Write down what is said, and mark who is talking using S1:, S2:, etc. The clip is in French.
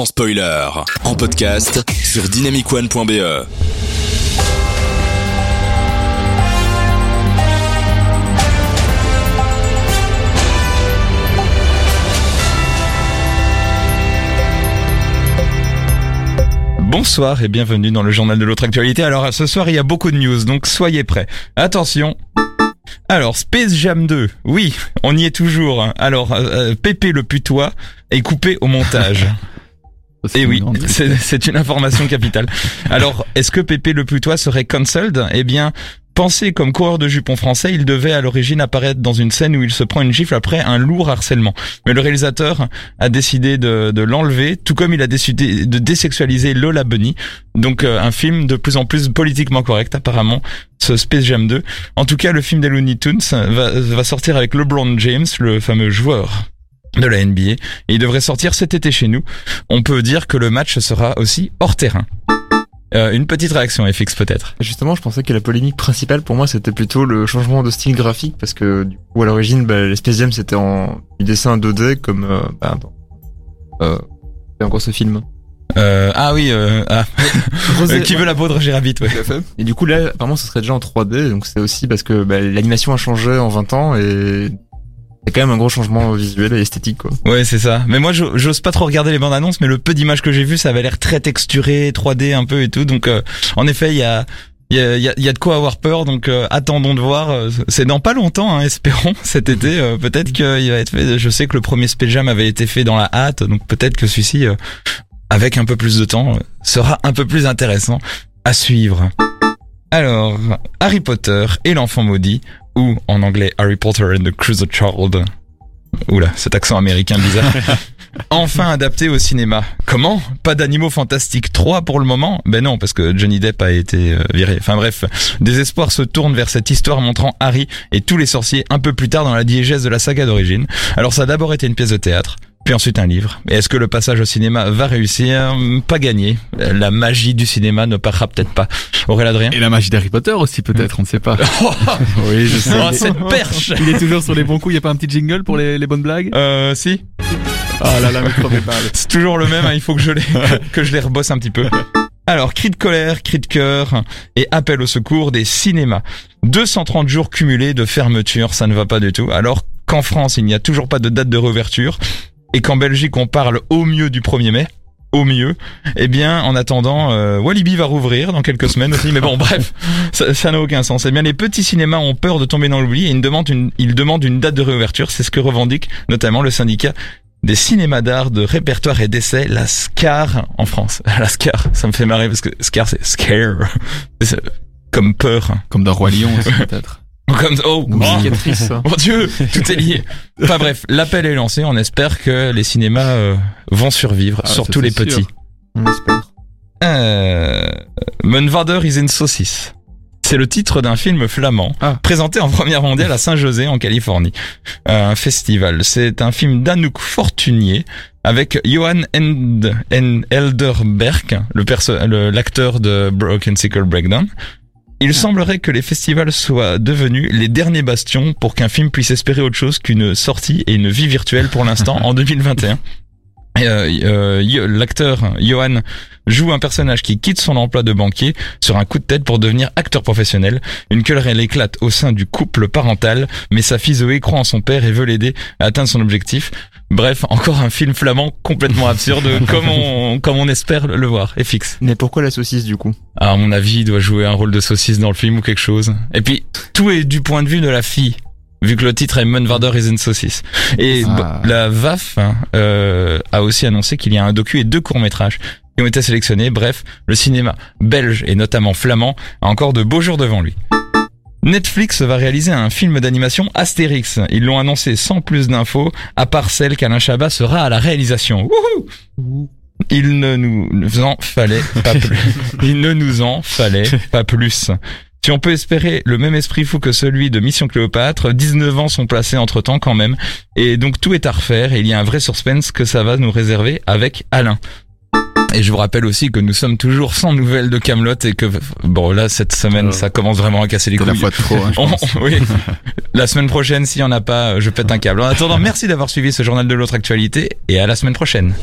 S1: sans spoiler. En podcast sur dynamicone.be.
S2: Bonsoir et bienvenue dans le journal de l'autre actualité. Alors ce soir il y a beaucoup de news, donc soyez prêts. Attention. Alors Space Jam 2, oui, on y est toujours. Alors euh, euh, Pépé le putois est coupé au montage. Et oui, c'est une information capitale. Alors, est-ce que Pépé le putois serait cancelled? Eh bien, pensé comme coureur de jupons français, il devait à l'origine apparaître dans une scène où il se prend une gifle après un lourd harcèlement. Mais le réalisateur a décidé de, de l'enlever, tout comme il a décidé de désexualiser Lola Bunny. Donc, euh, un film de plus en plus politiquement correct, apparemment, ce Space Jam 2. En tout cas, le film des Looney Tunes va, va sortir avec LeBron James, le fameux joueur de la NBA et il devrait sortir cet été chez nous. On peut dire que le match sera aussi hors terrain. Euh, une petite réaction FX peut-être.
S3: Justement, je pensais que la polémique principale pour moi c'était plutôt le changement de style graphique parce que du coup à l'origine bah, l'Espace Jam c'était en du dessin 2D comme euh, bah, euh, c'est encore ce film.
S2: Euh, ah oui, euh, ah. Euh, qui veut la peau de Roger Rabbit, ouais.
S3: Et du coup là apparemment ce serait déjà en 3D donc c'est aussi parce que bah, l'animation a changé en 20 ans et c'est quand même un gros changement visuel et esthétique quoi.
S2: Ouais, c'est ça. Mais moi, j'o- j'ose pas trop regarder les bandes annonces, mais le peu d'images que j'ai vu, ça avait l'air très texturé, 3D un peu et tout. Donc, euh, en effet, il y a, il y a, y a- de quoi avoir peur. Donc, euh, attendons de voir. Euh, C'est dans pas longtemps, hein, espérons cet été. euh, peut-être qu'il va être fait. Je sais que le premier Space Jam avait été fait dans la hâte, donc peut-être que celui-ci, avec un peu plus de temps, sera un peu plus intéressant à suivre. Alors, Harry Potter et l'enfant maudit, ou en anglais Harry Potter and the Crusader Child. Oula, cet accent américain bizarre. enfin adapté au cinéma. Comment? Pas d'animaux fantastiques 3 pour le moment? Ben non, parce que Johnny Depp a été euh, viré. Enfin bref, des espoirs se tournent vers cette histoire montrant Harry et tous les sorciers un peu plus tard dans la diégèse de la saga d'origine. Alors ça a d'abord été une pièce de théâtre. Puis ensuite un livre. Et est-ce que le passage au cinéma va réussir? Pas gagné. La magie du cinéma ne passera peut-être pas. Aurélien Adrien?
S4: Et la magie d'Harry Potter aussi peut-être, on ne sait pas. oui, je sais.
S2: Oh, cette perche
S4: Il est toujours sur les bons coups, il y a pas un petit jingle pour les, les bonnes blagues?
S2: Euh, si
S4: Ah là là, mais.
S2: C'est toujours le même, hein, il faut que je les, que je les rebosse un petit peu. Alors, cri de colère, cri de cœur et appel au secours des cinémas. 230 jours cumulés de fermeture, ça ne va pas du tout. Alors qu'en France, il n'y a toujours pas de date de réouverture et qu'en Belgique, on parle au mieux du 1er mai, au mieux, eh bien, en attendant, euh, Walibi va rouvrir dans quelques semaines aussi. Mais bon, bref, ça n'a aucun sens. Eh bien, les petits cinémas ont peur de tomber dans l'oubli et ils demandent une, ils demandent une date de réouverture. C'est ce que revendique notamment le syndicat des cinémas d'art de répertoire et d'essai, la SCAR en France. La SCAR, ça me fait marrer parce que SCAR c'est scare, comme peur.
S4: Comme dans Roi Lion aussi peut-être.
S2: Comme oh, oh, mon Dieu, tout est lié. Enfin bref, l'appel est lancé. On espère que les cinémas euh, vont survivre,
S4: Ah,
S2: surtout les
S4: sûr.
S2: petits.
S3: On espère.
S2: Euh, Mon vader is in saucisse. C'est le titre d'un film flamand
S4: Ah.
S2: présenté en première mondiale à Saint-José en Californie, Euh, un festival. C'est un film d'Anouk Fortunier avec Johan End, End- Elderberg, l'acteur de Broken Sickle Breakdown. Il semblerait que les festivals soient devenus les derniers bastions pour qu'un film puisse espérer autre chose qu'une sortie et une vie virtuelle pour l'instant en 2021. Et, euh, euh, L'acteur Johan joue un personnage qui quitte son emploi de banquier sur un coup de tête pour devenir acteur professionnel. Une querelle éclate au sein du couple parental, mais sa fille Zoé croit en son père et veut l'aider à atteindre son objectif. Bref, encore un film flamand complètement absurde, comme on, comme on espère le voir, et fixe.
S3: Mais pourquoi la saucisse du coup?
S2: À mon avis, il doit jouer un rôle de saucisse dans le film ou quelque chose. Et puis, tout est du point de vue de la fille. Vu que le titre est Munvarder is une saucisse. Et
S4: Ah.
S2: bah, la VAF hein, euh, a aussi annoncé qu'il y a un docu et deux courts-métrages qui ont été sélectionnés. Bref, le cinéma belge et notamment flamand a encore de beaux jours devant lui. Netflix va réaliser un film d'animation Astérix. Ils l'ont annoncé sans plus d'infos, à part celle qu'Alain Chabat sera à la réalisation. Wouhou Il ne nous en fallait pas plus. Il ne nous en fallait pas plus. Si on peut espérer le même esprit fou que celui de Mission Cléopâtre, 19 ans sont placés entre temps quand même. Et donc tout est à refaire et il y a un vrai suspense que ça va nous réserver avec Alain. Et je vous rappelle aussi que nous sommes toujours sans nouvelles de Camelot et que bon là cette semaine
S4: Euh,
S2: ça commence vraiment à casser les
S4: la
S2: couilles.
S4: fois de trop, hein,
S2: On- oui. La semaine prochaine, s'il y en a pas, je pète un câble. En attendant, merci d'avoir suivi ce journal de l'autre actualité et à la semaine prochaine.